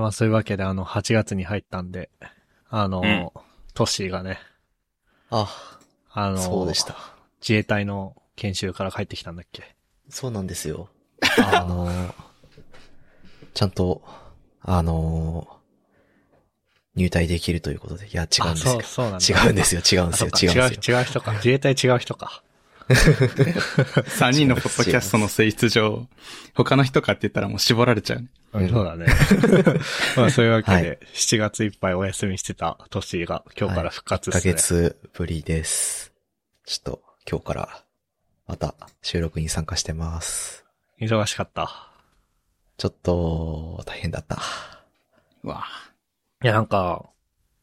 まあそういうわけで、あの、8月に入ったんで、あの、うんトッシーがね、あ、あの、そうでした。自衛隊の研修から帰ってきたんだっけ？そうなんですよ。あのー、ちゃんと、あのー、入隊できるということで。いや、違うんですよあそう、。そうなんだ。違うんですよ、違うんですよ、あそうか違うんですよ。違う、違う人か。自衛隊違う人か。3人のポッドキャストの性質上、他の人かって言ったらもう絞られちゃうね。うんそうだね。まあそういうわけで、はい7月いっぱいお休みしてたトッシーが今日から復活1ヶですね。月ぶりです。ちょっと、今日から、また、収録に参加してます。忙しかった？ちょっと、大変だった。うわいやなんか、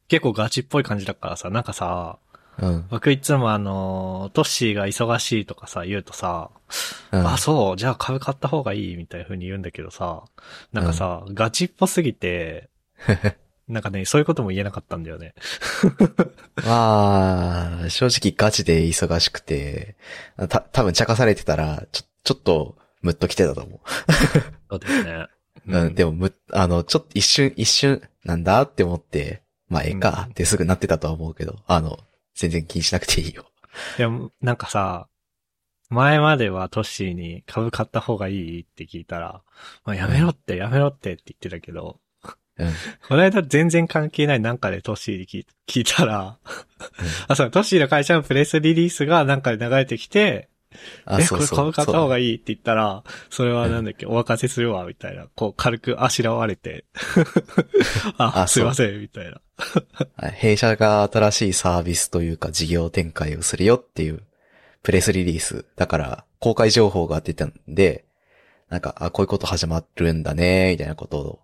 結構ガチっぽい感じだからさ、なんかさ、うん。僕いつもあの、トッシーが忙しいとかさ、言うとさ、うん、あ、そう、じゃあ株買った方がいいみたいな風に言うんだけどさ、なんかさ、ガチっぽすぎて、なんかね、そういうことも言えなかったんだよね。ま あ、正直ガチで忙しくて、た、多分茶化されてたら、ちょ、ちょっと、ムッと来てたと思 そうですね。う。うん、でも、む、あの、ちょっと一瞬、一瞬、なんだって思って、まあ、ええかってすぐなってたとは思うけど、あの、全然気にしなくていいよ。でも、なんかさ、前まではトッシーに株買った方がいいって聞いたら、まあ、やめろって、やめろってって言ってたけど、うん。この間全然関係ないなんかでトッシーに聞い聞いたら、あ、そう、トッシーの会社のプレスリリースがなんかで流れてきて、あ、え、そうそう。これ株買った方がいい。って言ったら、それはなんだっけ、お任せするわ、みたいな、こう軽くあしらわれて、あ、あすいません、みたいな。弊社が新しいサービスというか事業展開をするよっていうプレスリリース。だから、公開情報が出たんで、なんか、あ、こういうこと始まるんだね、みたいなことを、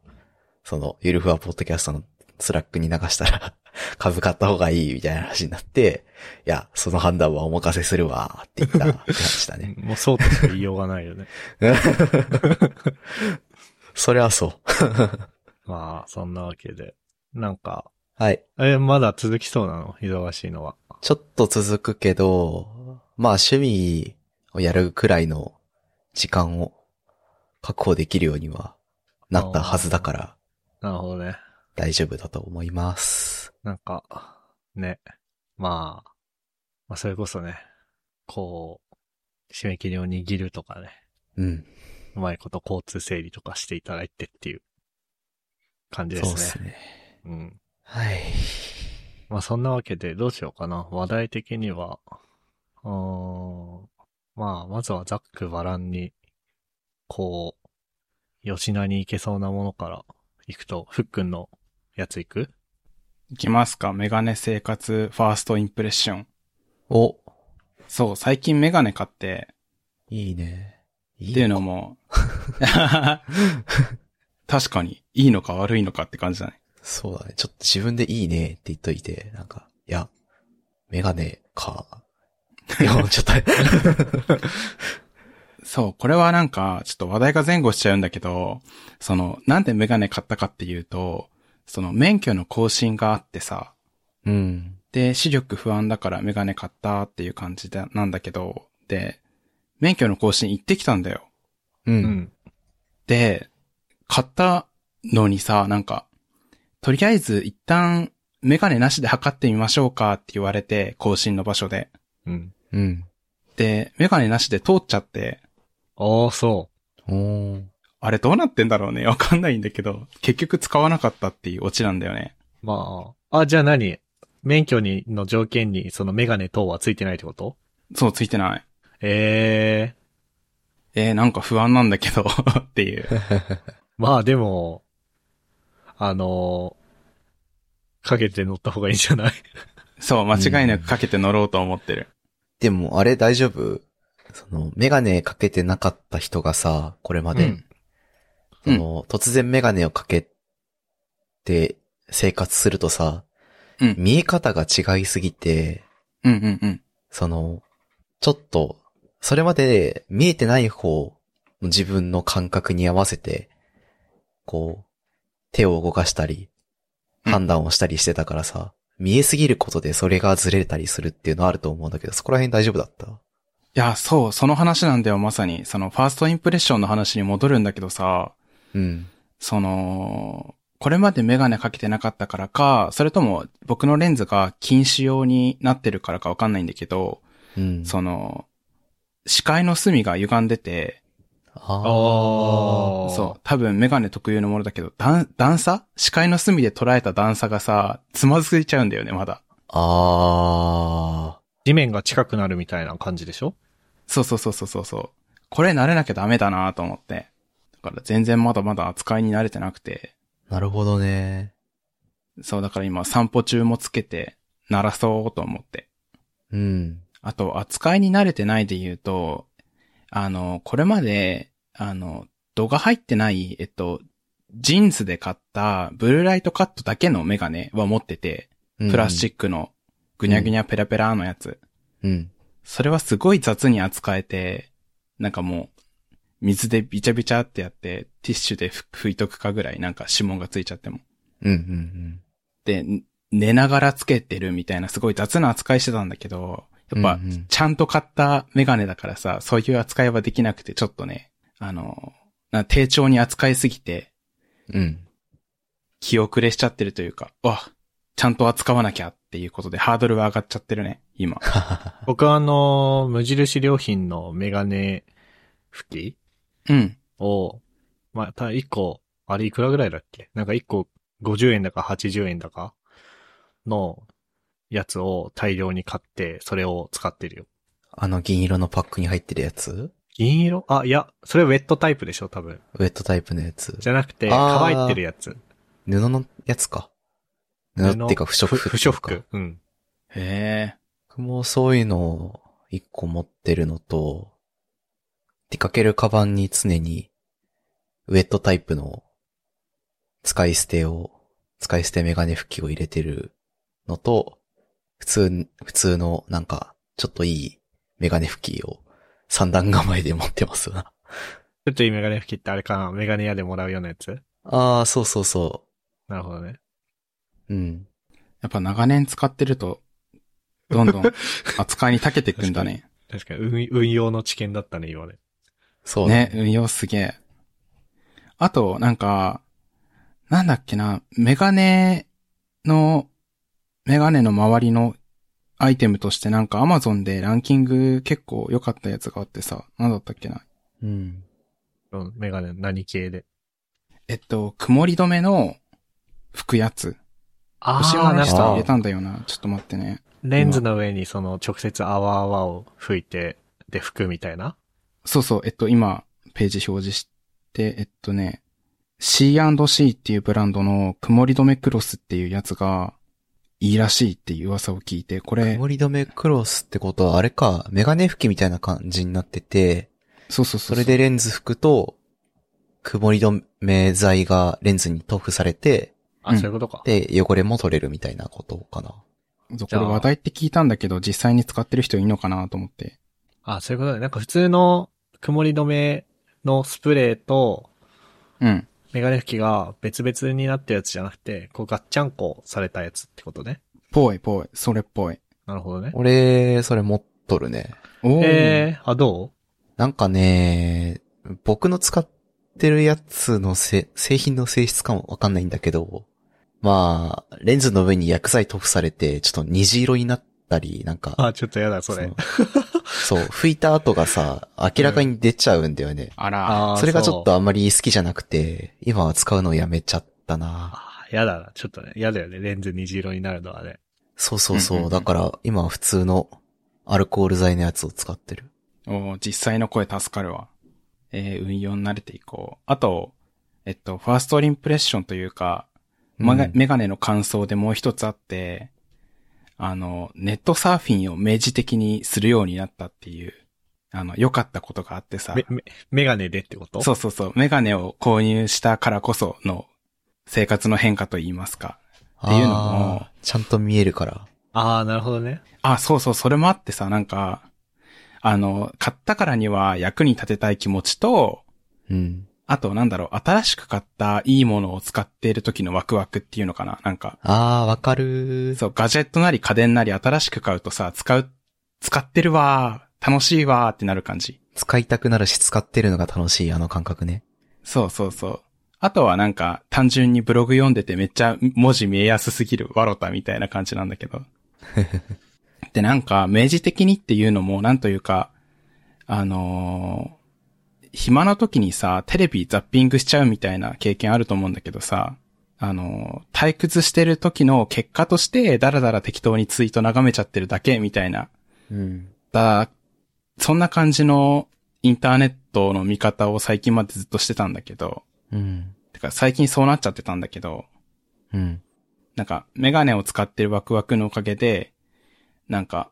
その、ゆるふわポッドキャストのスラックに流したら、株買った方がいい、みたいな話になって、いや、その判断はお任せするわ、って言ったって話だね。もうそうとしか言いようがないよね。それはそう。まあ、そんなわけで。なんか、はい。え、まだ続きそうなの？忙しいのは。ちょっと続くけど、まあ趣味をやるくらいの時間を確保できるようにはなったはずだからなるほどね。大丈夫だと思います。なんか、ね。まあ、まあ、それこそね、こう、締め切りを握るとかね、うん。うまいこと交通整理とかしていただいてっていう感じでそうすね。ですね。うん。はい。まあそんなわけでどうしようかな。話題的には、うーん。まあ、まずはざっくばらんに、こう、吉名に行けそうなものから行くと、ふっくんのやつ行く？いきますかメガネ生活ファーストインプレッション。お、そう、最近メガネ買って、いいね。いいっていうのも、確かに、いいのか悪いのかって感じだね。そうだね。ちょっと自分でいいねって言っといて、なんか、いや、メガネか。いや、ちょっと、そう、これはなんか、ちょっと話題が前後しちゃうんだけど、その、なんでメガネ買ったかっていうと、その免許の更新があってさ、うん。で、視力不安だからメガネ買ったっていう感じで、なんだけど、で、免許の更新行ってきたんだよ。う。うんん。で、買ったのにさ、なんか、とりあえず一旦メガネなしで測ってみましょうかって言われて、更新の場所で。うん。うん。で、メガネなしで通っちゃって、ああ、そおー。あれどうなってんだろうねわかんないんだけど、結局使わなかったっていうオチなんだよね。う。まあ、あ、じゃあ何？免許に、の条件にそのメガネ等はついてないってこと？そう、ついてない。えええー、なんか不安なんだけど、っていう。まあでも、あのかけて乗った方がいいんじゃない？そう、間違いなくかけて乗ろうと思ってる。でも、あれ大丈夫？その、メガネかけてなかった人がさ、これまで、うんその、突然メガネをかけて生活するとさ、うん見え方が違いすぎて、うんうんうん。その、ちょっと、それまで見えてない方の自分の感覚に合わせて、こう、手を動かしたり、うん判断をしたりしてたからさ、見えすぎることでそれがずれたりするっていうのはあると思うんだけど、そこら辺大丈夫だった？いや、そう、その話なんだよ、まさに。その、ファーストインプレッションの話に戻るんだけどさ、うん。その、これまでメガネかけてなかったからか、それとも僕のレンズが近視用になってるからかわかんないんだけど、うん。その、視界の隅が歪んでて、ああーそう、多分メガネ特有のものだけど、段、段差？視界の隅で捉えた段差がさ、つまずいちゃうんだよね、まだ。あ。あ地面が近くなるみたいな感じでしょ？そうそうそうそうそうそう。これ慣れなきゃダメだなと思って。だから全然まだまだ扱いに慣れてなくて。ー。なるほどね。そう、だから今散歩中もつけて、鳴らそうと思って。うん。あと、扱いに慣れてないで言うと、あの、これまで、あの、度が入ってない、えっと、ジーンズで買ったブルーライトカットだけのメガネは持ってて、プラスチッックのぐにゃぐにゃペラペラのやつ。ク。うん。それはすごい雑に扱えて、なんかもう、水でビチャビチャってやって、ティッシュでふ拭いとくかぐらいなんか指紋がついちゃっても。うんうんで、ん寝ながらつけてるみたいなすごい雑な扱いしてたんだけど、うん。やっぱちゃんと買ったメガネだからさ、そういう扱いはできなくて、ちょっとね、あの、な低調に扱いすぎて、うん。気遅れしちゃってるというか、わ、ちゃんと扱わなきゃっていうことでハードルは上がっちゃってるね、今。僕はあの、無印良品のメガネ拭きうん。を、まあ、た1個、あれいくらぐらいだっけ？なんか1個50円だか80円だかのやつを大量に買って、それを使ってるよ。あの銀色のパックに入ってるやつ？銀色？あ、いや、それウェットタイプでしょ多分。ウェットタイプのやつ。じゃなくて、乾いてるやつ。布のやつか？布っていうか不織布。不織布。。うん。へえ。僕もそういうのを一個持ってるのと、出かけるカバンに常に、ウェットタイプの使い捨てを、使い捨てメガネ拭きを入れてるのと、普通、普通のなんか、ちょっといいメガネ拭きを三段構えで持ってますな。ちょっといいメガネ拭きってあれかな？メガネ屋でもらうようなやつ？ああ、そうそうそなるほどね。う。うん。やっぱ長年使ってると、どんどん扱いに長けていくんだね。確かに運、運用の知見だったね、今ね。そうだね、運用すげえ。あと、なんか、なんだっけな、メガネの、メガネの周りのアイテムとしてなんか Amazon でランキング結構良かったやつがあってさ、なんだったっけな。うん。うん、メガネ何系で？えっと、曇り止めの拭くやつ。あ星の下入れたんだよな。ちょっと待ってね。レンズの上にその直接泡泡を吹いて、で拭くみたいな？そうそう、えっと、今、ページ表示して、えっとね、C&C っていうブランドの曇り止めクロスっていうやつが、いいらしいっていう噂を聞いて、これ、曇り止めクロスってことはあれか、メガネ拭きみたいな感じになってて、そうそうそう。それでレンズ拭くと、曇り止め剤がレンズに塗布されて、あ、うんそういうことか。で、汚れも取れるみたいなことかな。そうじゃあこれ話題って聞いたんだけど、実際に使ってる人いるのかなと思って。あ、そういうことだね。なんか普通の曇り止めのスプレーとうん。メガネ拭きが別々になったやつじゃなくて、こうガッチャンコされたやつってことね。ぽいぽい。それっぽい。なるほどね。俺、それ持っとるね。おー。えー、あ、どなんかね、僕の使ってるやつのせ製品の性質かもわかんないんだけど、まあ、レンズの上に薬剤塗布されて、ちょっと虹色になったり、なんか、あ、ちょっとやだ、それ。そう拭いた後がさ、明らかに出ちゃうんだよね。あら。あーそれがちょっとあんまり好きじゃなくて、今は使うのをやめちゃったな。あ、やだな。ちょっとね、やだよね。レンズ虹色になるのはね。そうそうそう。うんうんうんだから、今は普通のアルコール剤のやつを使ってる。おー実際の声助かるわ。えー、運用に慣れていこう。あと、えっと、ファーストインプレッションというか、まがうんメガネの感想でもう一つあって、あの、ネットサーフィンを明示的にするようになったっていう、あの、良かったことがあってさ。め、め、メガネでってこと？そうそうそう。メガネを購入したからこその生活の変化と言いますか。っていうのもちゃんと見えるから。ああ、なるほどね。あ、そうそう、それもあってさ、なんか、あの、買ったからには役に立てたい気持ちと、うん。あと、なんだろう、新しく買ったいいものを使っている時のワクワクっていうのかな？なんか、あー、わかるそう、ガジェットなり家電なり新しく買うとさ、使う、使ってるわー、楽しいわーってなる感じ。使いたくなるし使ってるのが楽しい、あの感覚ね。そうそうそう。あとはなんか単純にブログ読んでてめっちゃ文字見えやすすぎるワロタみたいな感じなんだけど。で、なんか明示的にっていうのもなんというか、あのー暇な時にさ、テレビザッピングしちゃうみたいな経験あると思うんだけどさ、あのー退屈してる時の結果としてダラダラ適当にツイート眺めちゃってるだけみたいなうん。だ、そんな感じのインターネットの見方を最近までずっとしてたんだけど、うん。てか最近そうなっちゃってたんだけど、うん。なんかメガネを使ってるワクワクのおかげで、なんか、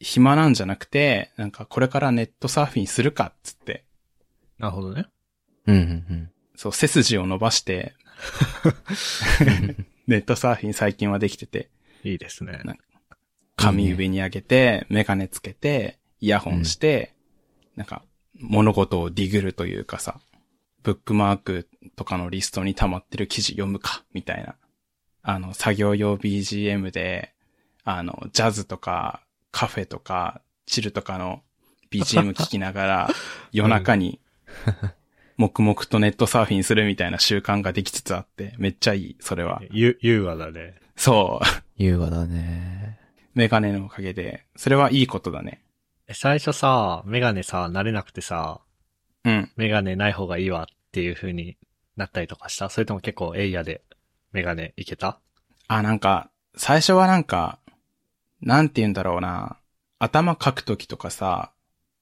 暇なんじゃなくて、なんかこれからネットサーフィンするかっつって、なるほどね。うん。うん。そう背筋を伸ばして、ネットサーフィン最近はできてて、いいですね。髪上に上げて、メガネつけて、イヤホンして、なんか、物事をディグルというかさ、ブックマークとかのリストに溜まってる記事読むか、みたいな。あの、作業用 BGM で、あの、ジャズとか、カフェとか、チルとかの BGM 聞きながら、夜中に、黙々とネットサーフィンするみたいな習慣ができつつあって、めっちゃいい、それは。ゆ、優雅だね。そう。優雅だね。メガネのおかげで、それはいいことだね。え最初さ、メガネさ、慣れなくてさ、うん。メガネない方がいいわっていう風になったりとかした？それとも結構エイヤでメガネいけた？あ、なんか、最初はなんか、なんて言うんだろうな。頭かくときとかさ、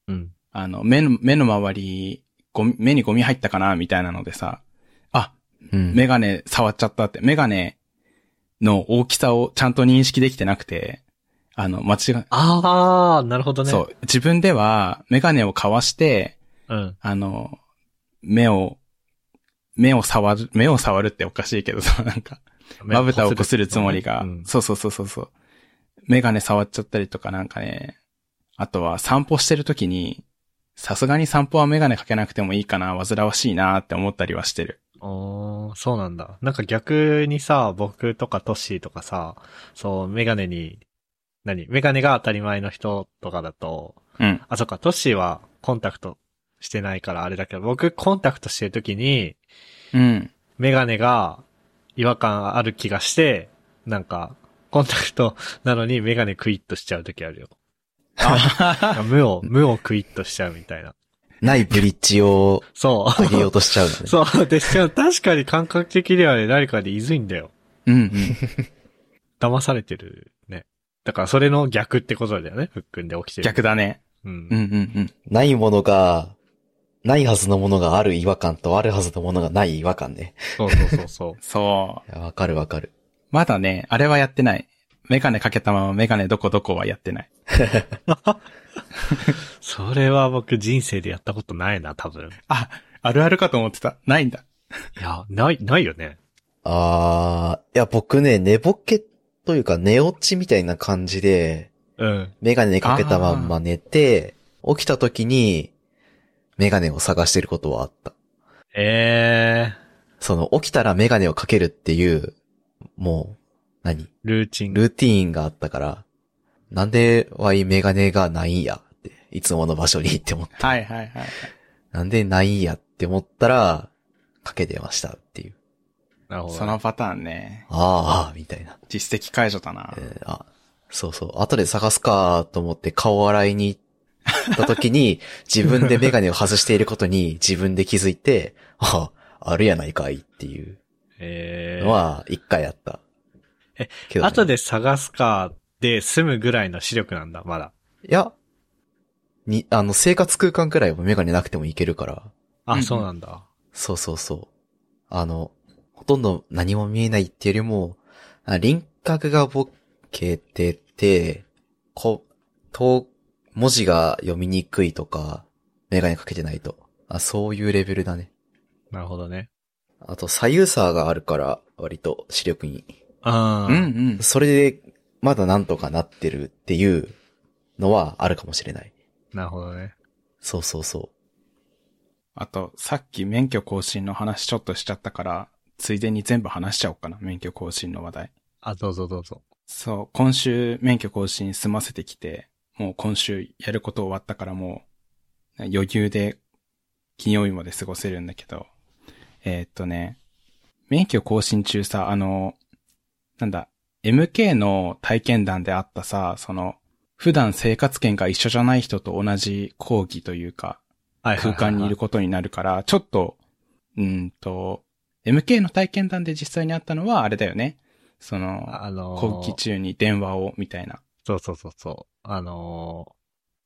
うん。あの、目の、目の周り、ゴミ、目にゴミ入ったかなみたいなのでさ、あ、うん。メガネ触っちゃったって、メガネの大きさをちゃんと認識できてなくて、あの、間違い、あー、なるほどね。そう、自分ではメガネをかわして、うん。あの、目を、目を触る、目を触るっておかしいけどさ、なんか、まぶたをこするつもりが、うんそうそうそうそうそう。メガネ触っちゃったりとかなんかね、あとは散歩してる時に、さすがに散歩はメガネかけなくてもいいかな、煩わしいなって思ったりはしてる。おー、そうなんだ。なんか逆にさ、僕とかトッシーとかさ、そう、メガネに、何？メガネが当たり前の人とかだと、うん。あ、そっか、トッシーはコンタクトしてないからあれだけど、僕コンタクトしてる時に、うん。メガネが違和感ある気がして、なんか、コンタクトなのにメガネクイッとしちゃう時あるよ。あ 無を、無をクイッとしちゃうみたいな。ないブリッジをそう。上げようとしちゃうのね。そう。で、しかも確かに感覚的にはね、誰かでいずいんだよ。うんうん。騙されてるね。だからそれの逆ってことだよね。ふっくんで起きてる。逆だね。うん。うんうんうん。ないものが、ないはずのものがある違和感とあるはずのものがない違和感ね。そうそうそうそう。そう。いやわかるわかる。まだね、あれはやってない。メガネかけたままメガネどこどこはやってない。それは僕人生でやったことないな、多分。あ、あるあるかと思ってた。ないんだ。いや、ない、ないよね。あー、いや僕ね、寝ぼけというか寝落ちみたいな感じで、うん。メガネかけたまんま寝て、起きた時に、メガネを探してることはあった。えその、起きたらメガネをかけるっていう、もう、何？ー、ルーチン。ルーティーンがあったから、なんでワイメガネがないんや？って、いつもの場所にって思って、はいはいはい。なんでないんやって思ったら、かけてましたっていう。なるほどね。そのパターンね。ああ、みたいな。実績解除だな。えーあ、そうそう。後で探すかと思って顔洗いに行った時に、自分でメガネを外していることに自分で気づいて、あ、あるやないかいっていうえー。のは一回あった。え、けどね後で探すかで済むぐらいの視力なんだ、まだ。いや、に、あの、生活空間くらいはメガネなくてもいけるから。あ、そうなんだ。そうそうそう。あの、ほとんど何も見えないっていうよりも、あ輪郭がぼけてて、こ、と、文字が読みにくいとか、メガネかけてないと。あ、そういうレベルだね。なるほどね。あと、左右差があるから、割と視力に。あうんうん。それで、まだなんとかなってるっていうのはあるかもしれない。なるほどね。そうそうそあと、さっき免許更新の話ちょっとしちゃったから、ついでに全部話しちゃおうかな、免許更新の話題。あ、どうぞどうぞ。そう、今週免許更新済ませてきて、もう今週やること終わったからもう、余裕で金曜日まで過ごせるんだけど、えーっとね、免許更新中さ、あの、なんだ、MK の体験談であったさ、その、普段生活圏が一緒じゃない人と同じ講義というか、空間にいることになるから、ちょっと、うーんと、MK の体験談で実際にあったのはあれだよね。その、あのー講義中に電話を、みたいな。そうそうそうそう。あのー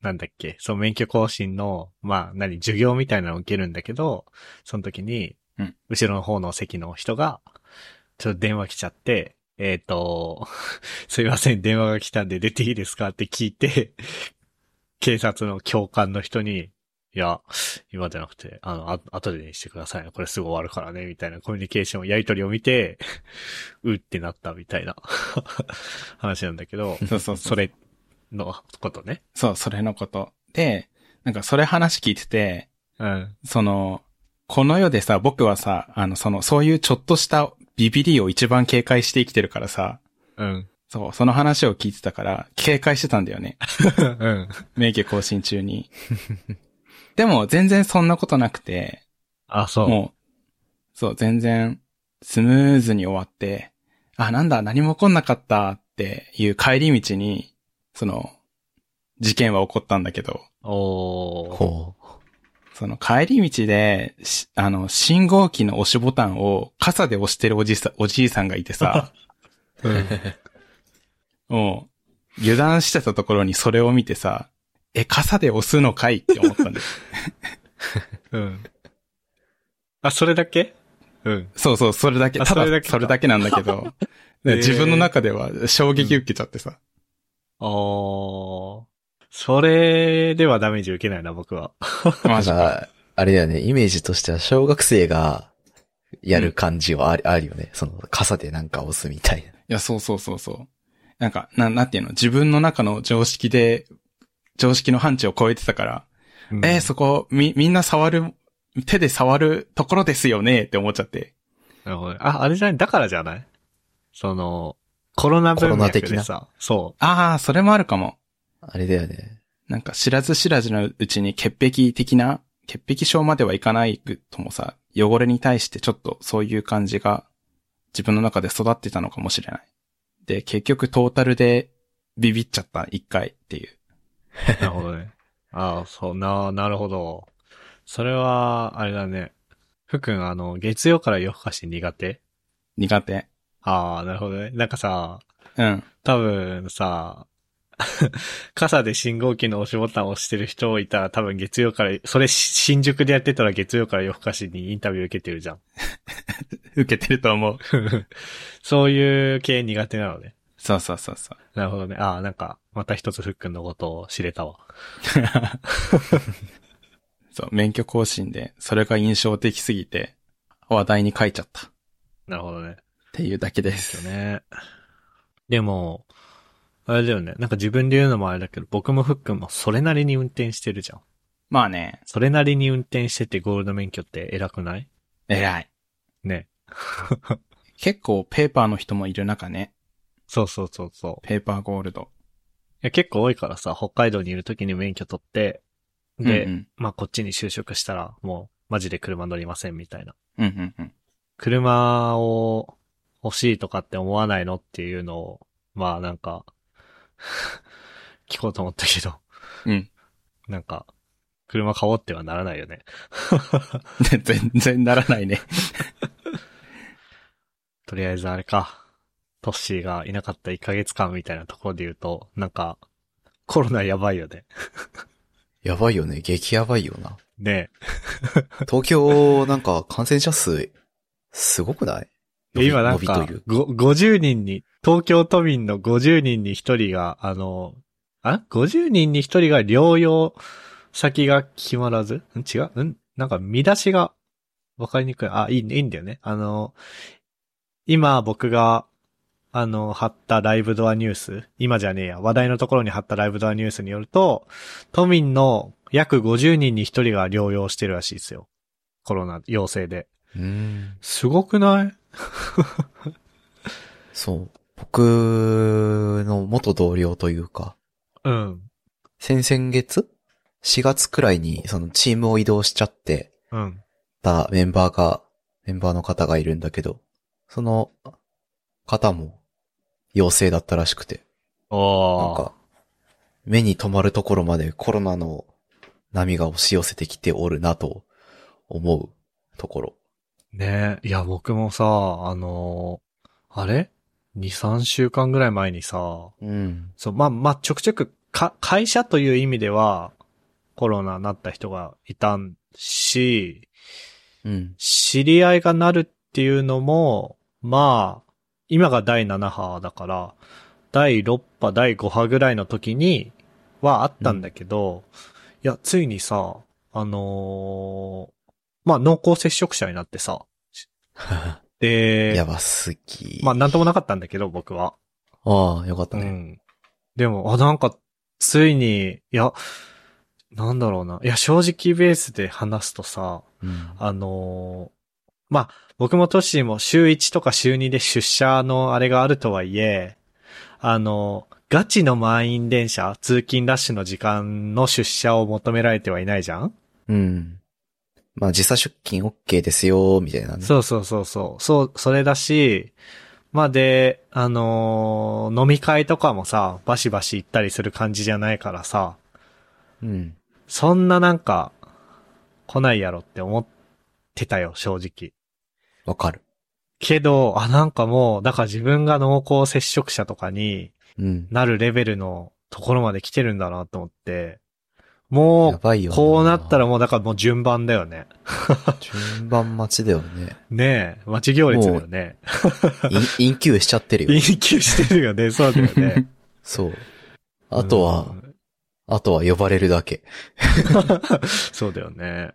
なんだっけ、そう、免許更新の、まあ、何、授業みたいなのを受けるんだけど、その時に、うん後ろの方の席の人が、ちょっと電話来ちゃって、えっ、と、すいません、電話が来たんで出ていいですかって聞いて、警察の教官の人に、いや、今じゃなくて、あの、あ後でにしてくださいね。これすぐ終わるからね、みたいなコミュニケーション、やりとりを見て、うってなったみたいな話なんだけど、そうそう。それのことね。そう、それのこと。で、なんかそれ話聞いてて、うん。その、この世でさ、僕はさ、あの、その、そういうちょっとしたビビリを一番警戒して生きてるからさ、うん。そう、その話を聞いてたから、警戒してたんだよね。うん。免許更新中に。でも、全然そんなことなくて、あ、そう。もう、そう、全然、スムーズに終わって、あ、なんだ、何も起こんなかったっていう帰り道に、その、事件は起こったんだけど、おー。ほその帰り道で、しあの、信号機の押しボタンを傘で押してるおじさ、おじいさんがいてさ、うん。もう、油断してたところにそれを見てさ、え、傘で押すのかい？って思ったんです。うん。あ、それだけ？うん。そうそう、それだけ、あただそれだけかそれだけなんだけど、自分の中では衝撃受けちゃってさ。おー。それではダメージ受けないな、僕は。う。マジか。なんか、あれだよね、イメージとしては小学生がやる感じはあり,、あるよね。その傘でなんか押すみたいな。いや、そうそうそうそう。なんか、な、なんていうの、自分の中の常識で、常識の範疇を超えてたから、うんえーそこ、み、みんな触る、手で触るところですよねって思っちゃって。なるほどね。あ、あれじゃない？だからじゃない？その、コロナ文コロナ脈的な？でさ、そああ、それもあるかも。あれだよね。なんか知らず知らずのうちに潔癖的な、潔癖症まではいかないともさ、汚れに対してちょっとそういう感じが自分の中で育ってたのかもしれない。で、結局トータルでビビっちゃった一回っていう。う。なるほどね。ああ、そう、な、なるほど。それは、あれだね。ふくん、あの、月曜から夜更かし苦手？苦手。ああ、なるほどね。なんかさ、うん。多分さ、傘で信号機の押しボタンを押してる人いたら多分月曜から、それし新宿でやってたら月曜から夜更かしにインタビュー受けてるじゃん。受けてると思う。そういう系苦手なのね。そうそうそうそう。なるほどね。ああ、なんか、また一つふっくんのことを知れたわ。そう、免許更新で、それが印象的すぎて、話題に書いちゃった。っなるほどね。ていうだけです。よね。でも、あれだよね。なんか自分で言うのもあれだけど、僕もふっくんもそれなりに運転してるじゃん。まあね、それなりに運転しててゴールド免許って偉くない？偉い。ね。結構ペーパーの人もいる中ね、そうそうそうそう。ペーパーゴールド。いや、結構多いからさ、北海道にいる時に免許取って、で、うんまあこっちに就職したら、もう、マジで車乗りませんみたいな。うん、うんうんうん。車を欲しいとかって思わないのっていうのを、まあなんか、聞こうと思ったけど、うん。なんか、車買おうってはならないよね。全然ならないね。とりあえずあれか、トッシーがいなかった1ヶ月間みたいなところで言うと、なんか、コロナやばいよね。やばいよね。激やばいよな。ね東京、なんか感染者数、すごくない？え。今なんかという、ご50人に、東京都民の50人に1人が、あの、あ ?50 人に1人が療養先が決まらず？ん？違う？ん？なんか見出しがわかりにくい。あ、いいね、いいんだよね。あの、今僕が、あの、貼ったライブドアニュース、今じゃねえや、話題のところに貼ったライブドアニュースによると、都民の約50人に1人が療養してるらしいですよ。コロナ陽性で。うん。すごくない？そう。僕の元同僚というか、うん。先々月 ?4 月くらいにそのチームを移動しちゃってうん。たメンバーがメンバーの方がいるんだけど、その方も陽性だったらしくて、なんああ。か、目に留まるところまでコロナの波が押し寄せてきておるなと思うところ。ねいや、僕もさ、あのーあれ ?2、3週間ぐらい前にさ、うん。そう、まあ、まあ、ちょくちょく、か、会社という意味では、コロナになった人がいたんし、うん。知り合いがなるっていうのも、まあ、今が第7波だから、第6波、第5波ぐらいの時にはあったんだけど、いや、ついにさ、あのーまあ、濃厚接触者になってさ、で、やばすぎ。まあ、なんともなかったんだけど、僕は。ああ、よかったね。うん。でも、あ、なんか、ついに、いや、なんだろうな。いや、正直ベースで話すとさ、うん。あのーまあ、僕もトッシーも週1とか週2で出社のあれがあるとはいえ、あのガチの満員電車、通勤ラッシュの時間の出社を求められてはいないじゃん？うん。まあ、時差出勤 OK ですよ、みたいなね。そうそうそうそう。そう、それだし、まあで、あのー飲み会とかもさ、バシバシ行ったりする感じじゃないからさ、うん。そんななんか、来ないやろって思ってたよ、正直。わかる。けど、あ、なんかもう、だから自分が濃厚接触者とかにうん。なるレベルのところまで来てるんだなと思って、もう、こうなったらもうだからもう順番だよね。順番待ちだよね。ねえ、待ち行列だよね。 en、enqueue しちゃってるよ。 enqueue してるよね、そうだよね。そう。あとは、うんあとは呼ばれるだけ。そうだよね。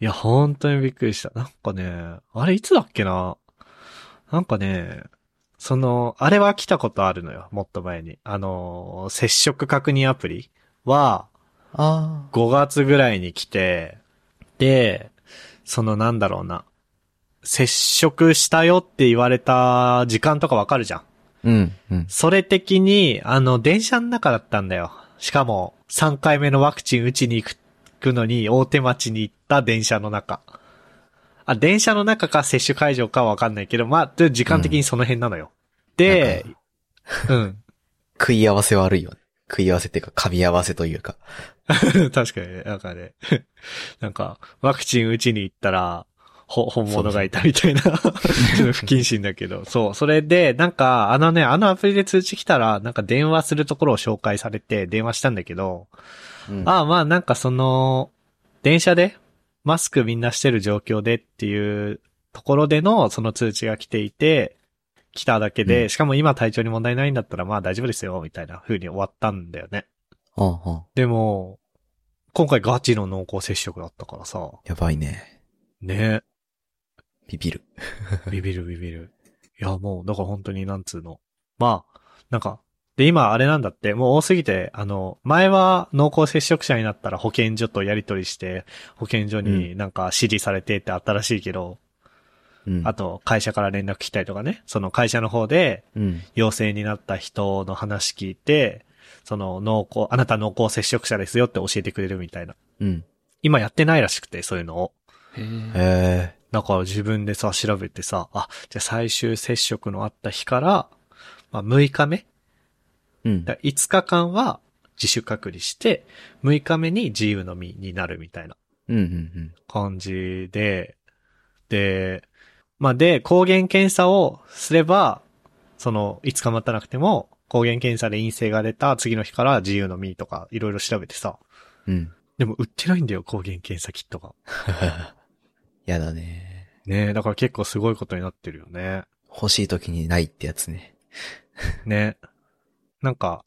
いや、本当にびっくりした。なんかね、あれいつだっけな？なんかね、その、あれは来たことあるのよ、もっと前に。あの、接触確認アプリは、あ5月ぐらいに来て、で、そのなんだろうな、接触したよって言われた時間とかわかるじゃん。うん、うん。それ的に、あの、電車の中だったんだよ。しかも、3回目のワクチン打ちに行くのに、大手町に行った電車の中。あ、電車の中か接種会場かはわかんないけど、まあ、で時間的にその辺なのよ。で、うん。食い合わせ悪いよね。食い合わせっていうか、噛み合わせというか。確かにね、なんかね、なんか、ワクチン打ちに行ったら、ほ、本物がいたみたいな、不謹慎だけど、そう、それで、なんか、あのね、あのアプリで通知来たら、なんか電話するところを紹介されて、電話したんだけど、うん、ああ、まあなんかその、電車で、マスクみんなしてる状況でっていうところでの、その通知が来ていて、来ただけで、うん。しかも今体調に問題ないんだったら、まあ大丈夫ですよ、みたいな風に終わったんだよね。ああ、ああでも、今回ガチの濃厚接触だったからさ、やばいね。ねビビる。ビビるビビる。いや、もう、だから本当になんつうの。まあ、なんか、で、今あれなんだって、もう多すぎて、あの、前は濃厚接触者になったら保健所とやり取りして、保健所になんか指示されてって新しいけど、うん。あと会社から連絡来たりとかね、その会社の方でうん。陽性になった人の話聞いて、その濃厚、あなた濃厚接触者ですよって教えてくれるみたいな。うん。今やってないらしくて、そういうのを。へえ。だから自分でさ、調べてさ、あ、じゃあ最終接触のあった日から、まあ6日目？うん。だ5日間は自主隔離して、6日目に自由の身になるみたいなうん、うん、感じで、で、まあで、抗原検査をすれば、その5日待たなくても、抗原検査で陰性が出た次の日から自由の身とかいろいろ調べてさ、うん。うん。でも売ってないんだよ、抗原検査キットが。やだね。ねえ、だから結構すごいことになってるよね。欲しい時にないってやつね。ね。なんか、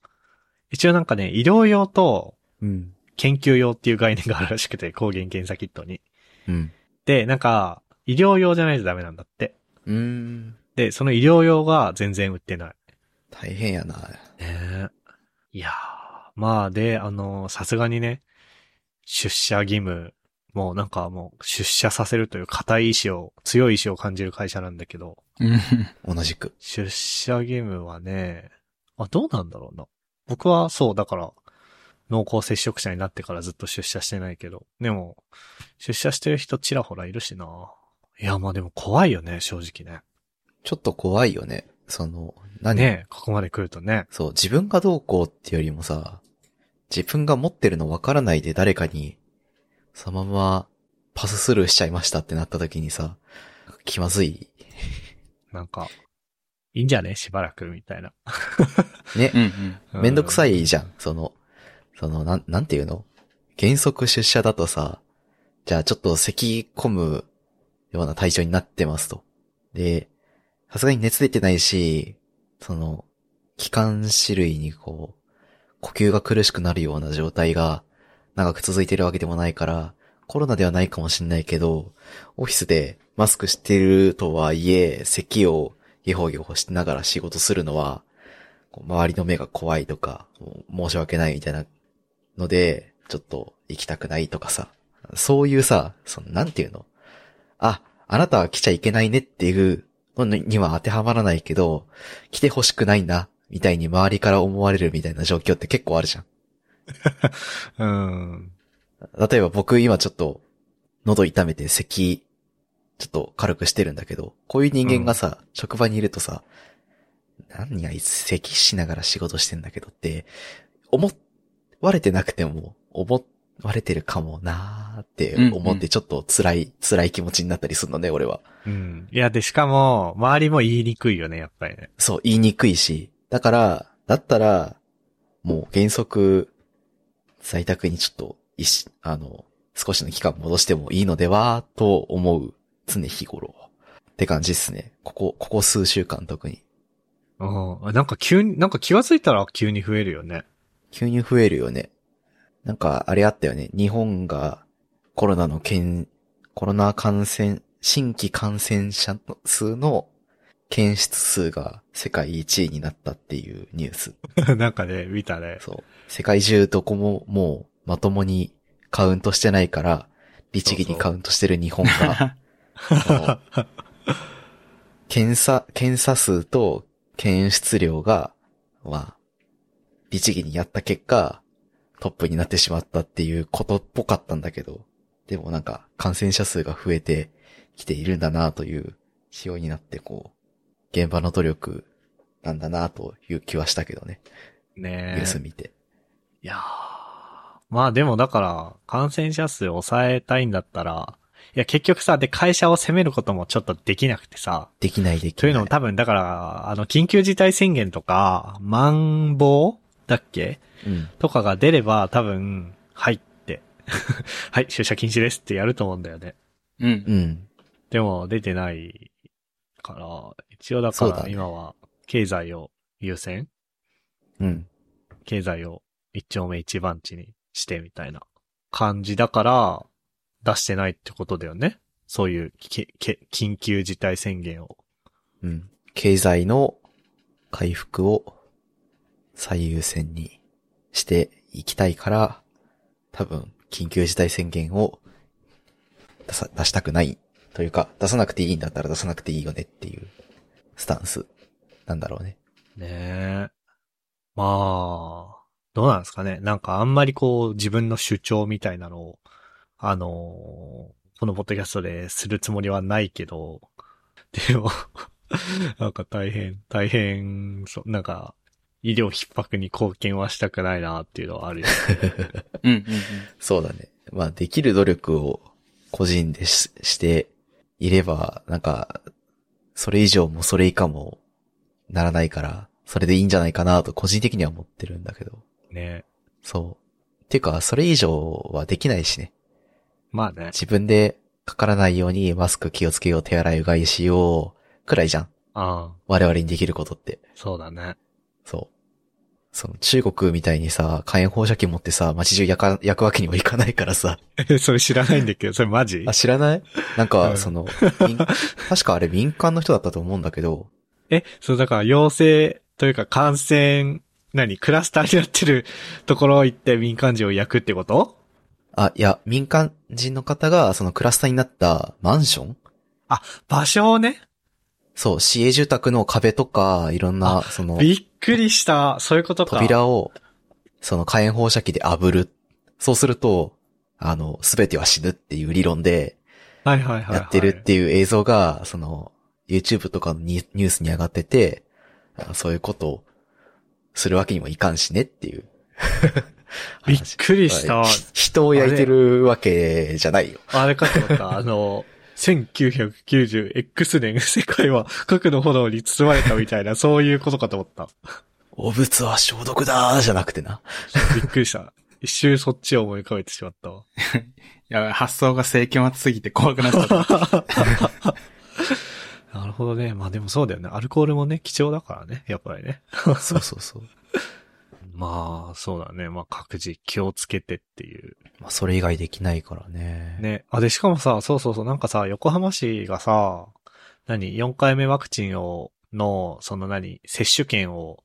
一応なんかね、医療用とうん。研究用っていう概念があるらしくて、抗原検査キットに。うん。で、なんか、医療用じゃないとダメなんだって。うーん。で、その医療用が全然売ってない。大変やな。ねいやー、まあで、あの、さすがにね、出社義務、もうなんかもう出社させるという固い意志を、強い意志を感じる会社なんだけど、う ん同じく。出社義務はね、あ、どうなんだろうな。僕はそう、だから、濃厚接触者になってからずっと出社してないけど、でも、出社してる人ちらほらいるしな。いや、まあでも怖いよね、正直ね。ちょっと怖いよね。その、何？ねここまで来るとね。そう、自分がどうこうってよりもさ、自分が持ってるの分からないで誰かに、そのままパススルーしちゃいましたってなった時にさ、気まずい。なんか、いいんじゃね？しばらく、みたいな。ねう。んうん。めんどくさい。いじゃん。その、その、なん、なんていうの？原則出社だとさ、じゃあちょっと咳込むような体調になってますと。で、さすがに熱出てないし、その、気管支類にこう、呼吸が苦しくなるような状態が長く続いてるわけでもないから、コロナではないかもしんないけど、オフィスでマスクしてるとはいえ、咳をゲホゲホしながら仕事するのは、周りの目が怖いとか、申し訳ないみたいなので、ちょっと行きたくないとかさ、そういうさ、その、なんていうの？あ、あなたは来ちゃいけないねっていうには当てはまらないけど、来て欲しくないな、みたいに周りから思われるみたいな状況って結構あるじゃん。うん。例えば僕今ちょっと、喉痛めて咳、ちょっと軽くしてるんだけど、こういう人間がさ、職場にいるとさ、何あいつ咳しながら仕事してんだけどって、思われてなくても、思われてるかもなーって思うんうんってちょっと辛い、辛い気持ちになったりするのね、俺は。うん。いや、で、しかも、周りも言いにくいよね、やっぱりね。そう、言いにくいし。だから、だったら、もう原則、在宅にちょっと、いし、あの、少しの期間戻してもいいのでは、と思う、常日頃。って感じっすね。ここ、ここ数週間特に。うん。なんか急に、なんか気がついたら急に増えるよね。急に増えるよね。なんか、あれあったよね。日本がコロナの検、コロナ感染、新規感染者数の検出数が世界1位になったっていうニュース。なんかね、見たね。そう。世界中どこももうまともにカウントしてないから、律儀にカウントしてる日本が、検査、検査数と検出量が、まあ、律儀にやった結果、トップになってしまったっていうことっぽかったんだけど、でもなんか感染者数が増えてきているんだなという仕様になってこう、現場の努力なんだなという気はしたけどね、ねニュース見て。いやーまあでもだから、感染者数抑えたいんだったら、いや結局さ、で会社を責めることもちょっとできなくてさ、できないできない。というのも多分だから、あの、緊急事態宣言とか、マンボウだっけ？うん。とかが出れば多分、はいって。はい、出社禁止ですってやると思うんだよね。うん。うん。でも出てないから、一応だから今は経済を優先？うん。経済を一丁目一番地にしてみたいな感じだから、出してないってことだよね。そういうけけ緊急事態宣言を。うん。経済の回復を最優先にしていきたいから、多分、緊急事態宣言を出さ、出したくない。というか、出さなくていいんだったら出さなくていいよねっていうスタンスなんだろうね。ねえ。まあ、どうなんですかね。なんかあんまりこう自分の主張みたいなのを、あのーこのポッドキャストでするつもりはないけど、でも、なんか大変、大変、そ、なんか、医療逼迫に貢献はしたくないなっていうのはあるよね。うん。うん。そうだね。まあ、できる努力を個人でししていれば、なんか、それ以上もそれ以下もならないから、それでいいんじゃないかなと個人的には思ってるんだけど。ねそう。っていうか、それ以上はできないしね。まあね。自分でかからないようにマスク気をつけよう、手洗いうがいしよう、くらいじゃん。ああ、我々にできることって。そうだね。そう。その中国みたいにさ、火炎放射器持ってさ、街中焼か、焼くわけにもいかないからさ。え、それ知らないんだけど、それマジ？あ、知らない？なんうか、ん。その、民確かあれ民間の人だったと思うんだけど、え、そう、だから陽性というか感染、何？クラスターになってるところ行って民間人を焼くってこと？あ、いや、民間人の方が、そのクラスターになったマンション？場所をね、そう、市営住宅の壁とか、いろんな、その、びっくりした。そういうことか。扉を、その火炎放射器で炙る。そうすると、あの、すべては死ぬっていう理論で、はいはいはい、はい。やってるっていう映像が、その、YouTube とかのニニュースに上がってて、あそういうことをするわけにもいかんしねっていう。びっくりした。はい人を焼いてるわけじゃないよ。あれかと思った。あの、1990X 年世界は核の炎に包まれたみたいな、そういうことかと思った。お物は消毒だーじゃなくてな。びっくりした。一瞬そっちを思い浮かべてしまったわ。いや、発想が世紀末すぎて怖くなっちゃった。なるほどね。まあでもそうだよね。アルコールもね、貴重だからね。やっぱりね。そうそうそう。まあ、そうだね。まあ各自気をつけてっていう。まあ、それ以外できないからね。ね。あ、で、しかもさ、そうそうそう、なんかさ、横浜市がさ、何 ?4 回目ワクチンを、の、その何？接種券を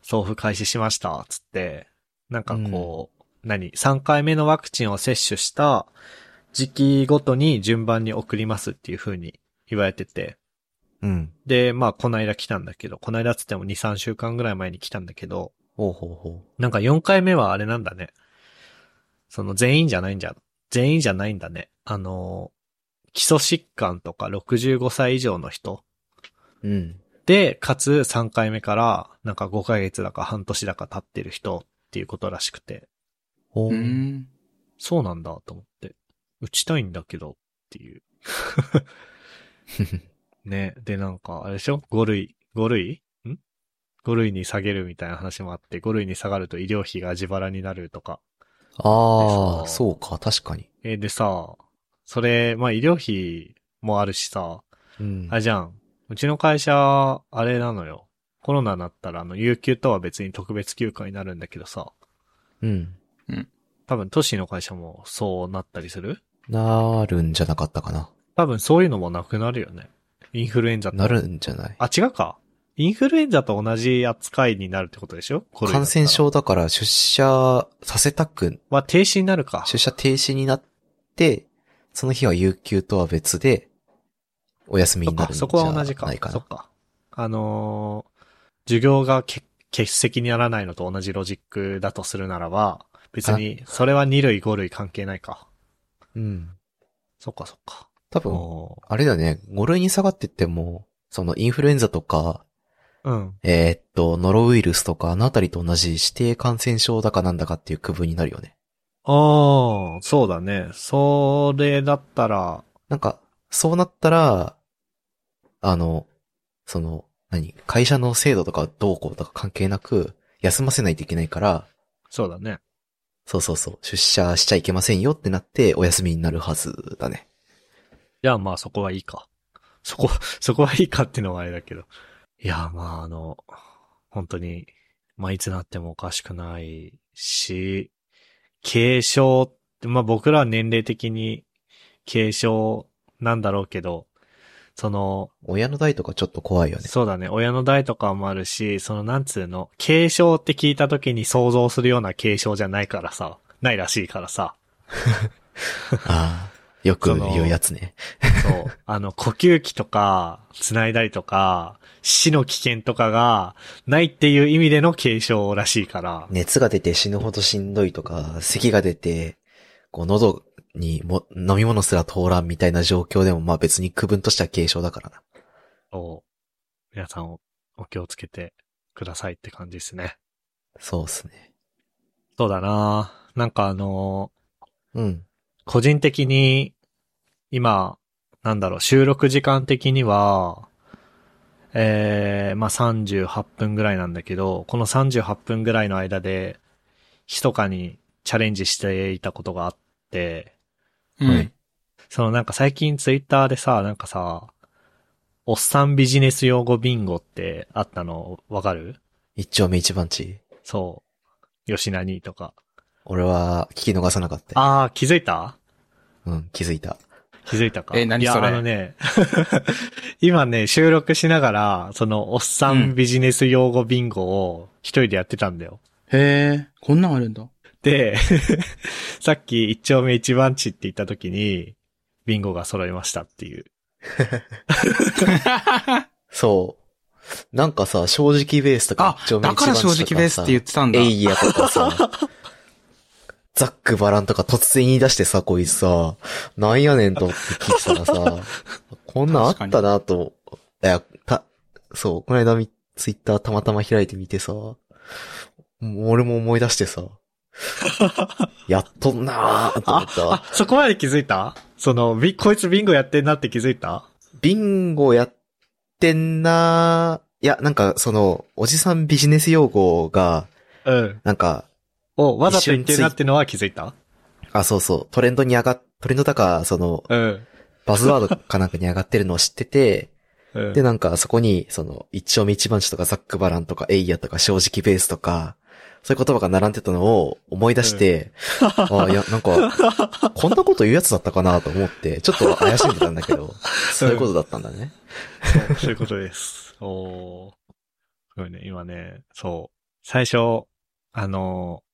送付開始しました、つって、なんかこう、何 ?3 回目のワクチンを接種した時期ごとに順番に送りますっていう風に言われてて。うん。で、まあ、この間来たんだけど、この間つっても2、3週間ぐらい前に来たんだけど、ほうほうほなんか4回目はあれなんだね。その全員じゃないんじゃ、全員じゃないんだね。あの、基礎疾患とか65歳以上の人う。うん。で、かつ3回目からなんか5ヶ月だか半年だか経ってる人っていうことらしくて。ほうう。ん。そうなんだと思って。打ちたいんだけどっていう。ね。で、なんか、あれでしょ ?5 類、5類？ん ?5 類に下げるみたいな話もあって、5類に下がると医療費が自腹になるとか。ああ、そうか、確かに。えーでさ、それ、まあ医療費もあるしさ、うん。あれじゃん。うちの会社、あれなのよ。コロナになったら、あの、有給とは別に特別休暇になるんだけどさ、うん。多分都市の会社もそうなったりする？なるんじゃなかったかな。多分そういうのもなくなるよね。インフルエンザと。なるんじゃない？あ、違うか。インフルエンザと同じ扱いになるってことでしょ？これ感染症だから出社させたく、は停止になるか。出社停止になって、その日は有給とは別で、お休みになるんじそこは同じか。ゃないかな。そっか。あのー授業がけ欠席にならないのと同じロジックだとするならば、別に、それは2類5類関係ないか。うん。そっかそっか。多分、おあれだよね、5類に下がってっても、そのインフルエンザとか、ーうん。えーっと、ノロウイルスとか、あのあたりと同じ指定感染症だかなんだかっていう区分になるよね。ああ、そうだね。それだったら、なんか、そうなったら、あの、その、何会社の制度とかどうこうとか関係なく、休ませないといけないから、そうだね。そうそうそう、出社しちゃいけませんよってなって、お休みになるはずだね。じゃあまあそこはいいか。そこ、そこはいいかっていうのはあれだけど。いや、まああの、本当に、まあいつなってもおかしくないし、軽症って、まあ僕らは年齢的に軽症なんだろうけど、その、親の代とかちょっと怖いよね。そうだね、親の代とかもあるし、そのなんつうの、軽症って聞いた時に想像するような軽症じゃないからさ、ないらしいからさ。ああ、よく言うやつね。そう。あの、呼吸器とか、繋いだりとか、死の危険とかが、ないっていう意味での軽症らしいから。熱が出て死ぬほどしんどいとか、咳が出て、こう喉にも飲み物すら通らんみたいな状況でも、まあ別に区分としては軽症だからな。そう皆さんおお気をつけてくださいって感じですね。そうっすね。そうだななんかあのうん。個人的に、今、なんだろう、収録時間的には、えー、まあ、38分ぐらいなんだけど、この38分ぐらいの間で、密かにチャレンジしていたことがあって、うん。はいそのなんか最近ツイッターでさ、なんかさ、おっさんビジネス用語ビンゴってあったのわかる？一丁目一番地。そう。吉何とか。俺は聞き逃さなかったよ。あー、気づいた？うん、気づいた。気づいたか？え何それ？いや、あのね、今ね、収録しながら、その、おっさんビジネス用語ビンゴを一人でやってたんだよ。へえ、こんなんあるんだ。で、さっき一丁目一番地って言った時に、ビンゴが揃いましたっていう。そう。なんかさ、正直ベースとかあ一丁、目だから正直ベースって言ってたんだエ。イヤとかさ、ザックバランとか突然言い出してさ、こいつさ、なんやねんと思って聞いてたらさ、こんなんあったなと、いや、た、そう、この間みツイッターたまたま開いてみてさ、俺も思い出してさ、やっとんなーと思あった、わあ。、そこまで気づいた？その、ビこいつビンゴやってんなって気づいた？ビンゴやってんなー。いや、なんかその、おじさんビジネス用語が、うん。なんか、お、わざと言ってんなってのは気づいた？あ、そうそう、トレンドに上がっ、トレンドだか、その、うん。バズワードかなんかに上がってるのを知ってて、うん。で、なんかそこに、その、一丁目一番地とかザックバランとかエイヤとか正直ベースとか、そういう言葉が並んでたのを思い出して、あいや、なんか、こんなこと言うやつだったかなと思って、ちょっと怪しんでたんだけど、そういうことだったんだね。そうそういうことです。おー。すごいね、今ね、そう。最初、あのー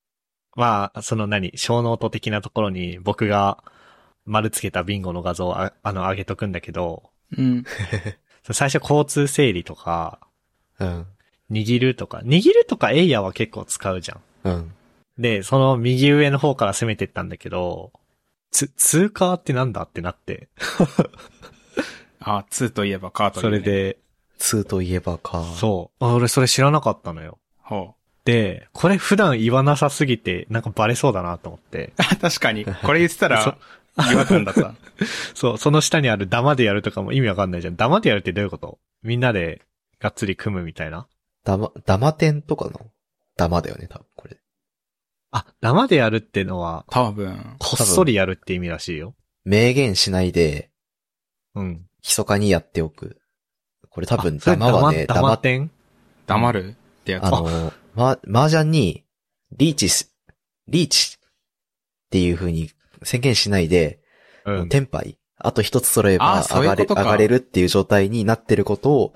まあ、その何、ショーノート的なところに僕が丸つけたビンゴの画像をああの、上げとくんだけど、うん。最初交通整理とか、うん。握るとか、握るとかエイヤーは結構使うじゃん。うん。で、その右上の方から攻めてったんだけど、つ、通過ってなんだってなって、あ、2といえばカート、それ。で、2といえばか。そう。あ俺それ知らなかったのよ。ほう。で、これ普段言わなさすぎて、なんかバレそうだなと思って。あ 確かに。これ言ってたら、違和感だった。そう、その下にあるダマでやるとかも意味わかんないじゃん。ダマでやるってどういうこと？みんなでがっつり組むみたいな？ダマ、ダマ店とかの？ダマだよね、多分、これ。あ、ダマでやるってのは、多分。こっそりやるって意味らしいよ。明言しないで、うん。密かにやっておく。これ多分、ダマはね、ダマ、ダマ店黙る？ってやつ。あの、ま、麻雀に、リーチし、リーチっていう風に宣言しないで、うん。テンパイ、あと一つ揃えば上がれ、上がれるっていう状態になってることを、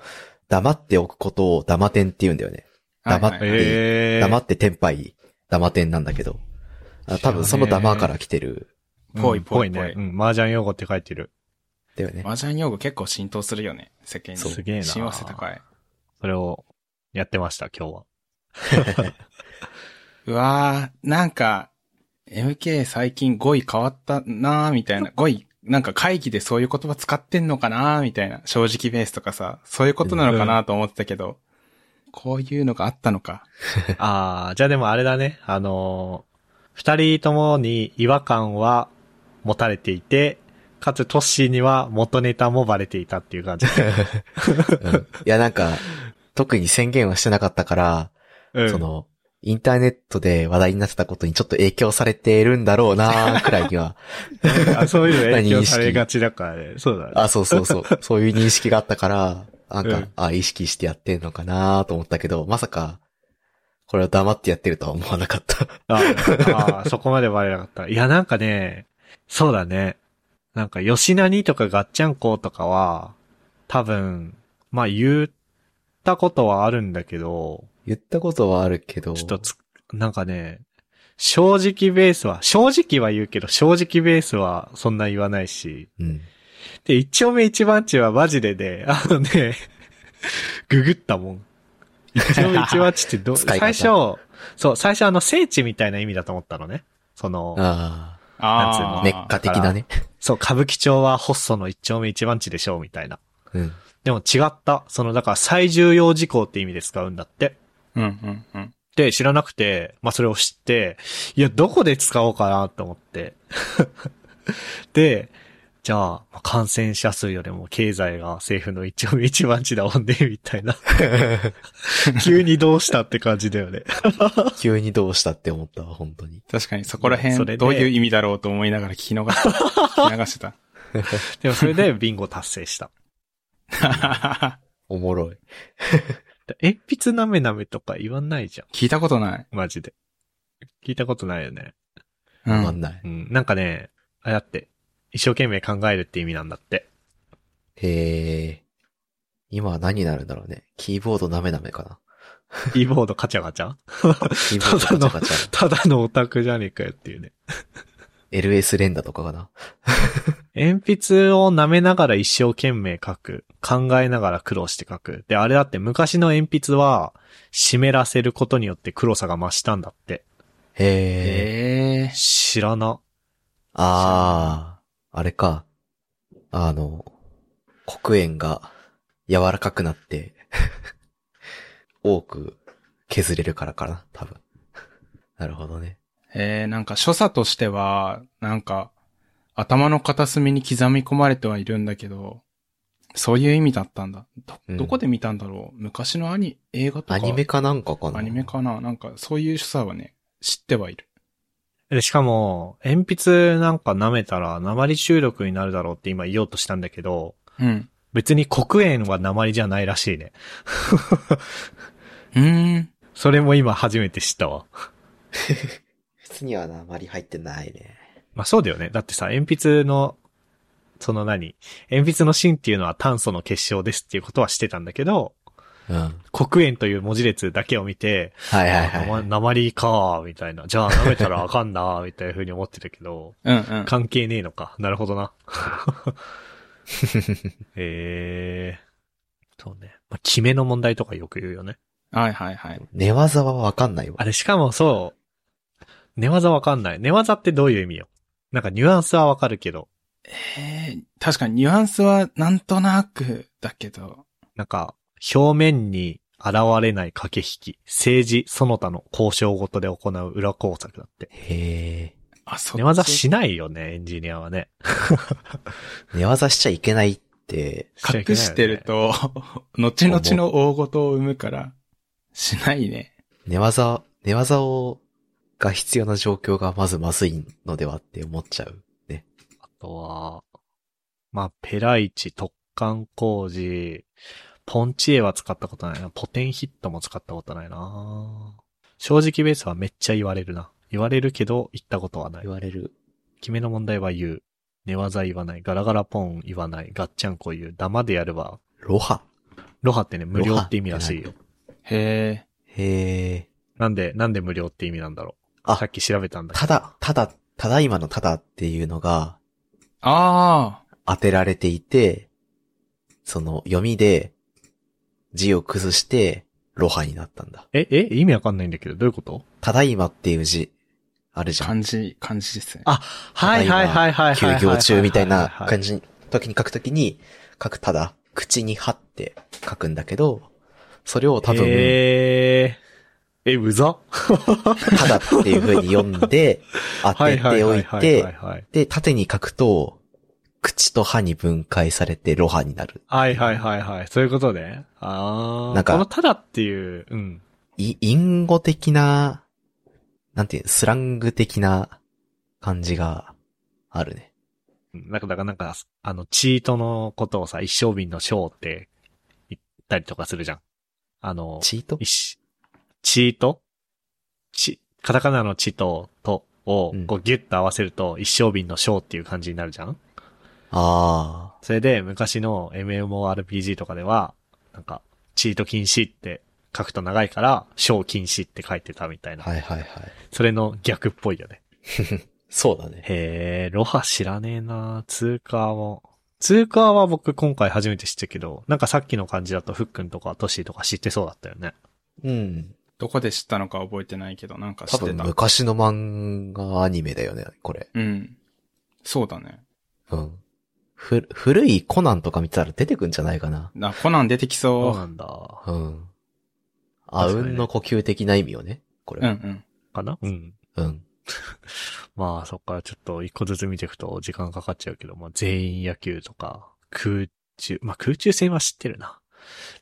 黙っておくことをダマ点って言うんだよね。黙ってはいはい。黙ってテンパイ、ダマ点なんだけど。あ多分そのダマから来てる、ぽいうんぽいぽい。ね。うん。麻雀用語って書いてる。だよね。麻雀用語結構浸透するよね。世間に。そうすげえな親和性高い。それをやってました、今日は。うわー、なんか、MK 最近語彙変わったなーみたいな。語彙、なんか会議でそういう言葉使ってんのかなーみたいな。正直ベースとかさ、そういうことなのかなと思ってたけど、こういうのがあったのか。あー、じゃあでもあれだね。あのー二人ともに違和感は持たれていて、かつトッシーには元ネタもバレていたっていう感じ。うんいや、なんか、特に宣言はしてなかったから、うん。その、インターネットで話題になってたことにちょっと影響されているんだろうな くらいには、あそういうの影響されがちだからね。そうだね。あ、そうそうそう、そういう認識があったから、なんか、うんあ、意識してやってんのかなと思ったけど、まさか、これを黙ってやってるとは思わなかった。ああ、そこまでバレなかった。いや、なんかね、そうだね。なんか、吉何とかガッチャンコとかは、多分、まあ言ったことはあるんだけど、言ったことはあるけど、ちょっとつ、なんかね、正直ベースは、正直は言うけど、正直ベースはそんな言わないし、うん。で、一丁目一番地はマジでね、あのね、ググったもん。一丁目一番地ってど 最初、そう、最初あの聖地みたいな意味だと思ったのね。その、あああ、メッカ的なね。そう、歌舞伎町はホッソの一丁目一番地でしょう、みたいな。うん。でも違った。その、だから最重要事項って意味で使うんだって。うんうんうん。で、知らなくて、まあそれを知って、いや、どこで使おうかなと思って。で、じゃあ、まあ感染者数よりも経済が政府の一丁目 一番地だもんね、みたいな。急にどうしたって感じだよね。急にどうしたって思ったわ、本当に。確かにそこらそれで辺どういう意味だろうと思いながら聞き逃した。聞き流してた。でもそれでビンゴ達成した。おもろい。で鉛筆なめなめとか言わないじゃん。聞いたことない。マジで。聞いたことないよね。うん。わかんない。うん。なんかね、あれだって、一生懸命考えるって意味なんだって。へえ。今は何になるんだろうね。キーボードなめなめかな。キーボードカチャカチャ？キーボードガチャガチャ。ただのオタクじゃねえかよっていうね。LS 連打とかかな。鉛筆を舐めながら一生懸命書く。考えながら苦労して書く。で、あれだって昔の鉛筆は湿らせることによって黒さが増したんだって。へえ。ええ知らな。ああ、あれか。あの、黒鉛が柔らかくなって、多く削れるからかな、多分。なるほどね。えー、なんか所作としては、なんか、頭の片隅に刻み込まれてはいるんだけど、そういう意味だったんだ。ど、うんどこで見たんだろう？昔のアニ、映画とか？アニメかなんかかな？アニメかな？なんか、そういう所作はね、知ってはいる。で、しかも、鉛筆なんか舐めたら鉛中毒になるだろうって今言おうとしたんだけど、うん。別に黒鉛は鉛じゃないらしいね。うーん。それも今初めて知ったわ。普通にはあまり入ってないね。まあそうだよね。だってさ、鉛筆の、その何？鉛筆の芯っていうのは炭素の結晶ですっていうことはしてたんだけど、うん。黒鉛という文字列だけを見て、はいはいはい。鉛かみたいな。じゃあ舐めたらあかんなみたいな風に思ってたけど、うんうん。関係ねえのか。なるほどな。ええー。そうね。まあ、決めの問題とかよく言うよね。はいはいはい。寝技はわかんないわあ。れ、しかもそう、寝技わかんない。寝技ってどういう意味よ？なんかニュアンスはわかるけど、えー、確かにニュアンスはなんとなくだけど、なんか、表面に現れない駆け引き、政治、その他の交渉ごとで行う裏工作だって。へえ。あ、そっち？寝技しないよね、エンジニアはね。寝技しちゃいけないって、隠してると、後々の大事を生むから、しないね。寝技、寝技を、が必要な状況がまずまずいのではって思っちゃう。ね。あとは、まあ、ペライチ、突貫工事、ポンチエは使ったことないな。ポテンヒットも使ったことないな。正直ベースはめっちゃ言われるな。言われるけど、言ったことはない言。われる。決めの問題は言う。寝技言わない。ガラガラポン言わない。ガッチャンコ言う。ダマでやれば。ロハ。ロハってね、無料って意味らしいよ。へえ。へえ。なんで、なんで無料って意味なんだろう。あさっき調べたんだけど。ただ、ただ、ただいまのただっていうのがあ当てられていて、その読みで字を崩してロハになったんだ。え、え、意味わかんないんだけど、どういうこと？ただいまっていう字あるあ、じゃん。漢字、漢字ですね。あ、はいはいはいはい。休業中みたいな感じ。じ、時に書くときに、書くただ、口に貼って書くんだけど、それを多分。え、うざ？ただっていう風に読んで、当てておいて、はいで、縦に書くと、口と歯に分解されてロハになる。はいはいはいはい。そういうことね。あー。なんかこのただっていう、うん。い、隠語的な、なんていうの、スラング的な感じがあるね。なんか、だからなんか、あの、チートのことをさ、一生瓶の章って言ったりとかするじゃん。あの、チート？一チート？チ、カタカナのチと、とをうん、こうギュッと合わせると、一生瓶の章っていう感じになるじゃん？あそれで、昔の MMORPG とかでは、なんか、チート禁止って書くと長いから、章禁止って書いてたみたいあ。な。はいはいはい。それの逆っぽいよね。そうだね。へえ、ロハ知らねえな通貨も。通貨は僕今回初めて知ったけど、なんかさっきの感じだとフックンとかトシーとか知ってそうだったよね。うん。どこで知ったのか覚えてないけど、なんか知多ってた。分昔の漫画アニメだよね、これ。うん。そうだね。うん。ふ、古いコナンとか見てたら出てくんじゃないかな。な、コナン出てきそそうなんだ。うん。あうんの呼吸的な意味よね、こう。れ。うんうん。かな？うん。うん。まあそっからちょっと一個ずつ見ていくと時間かかっちゃうけど、まあ全員野球とか、空中、まあ空中戦は知ってるな。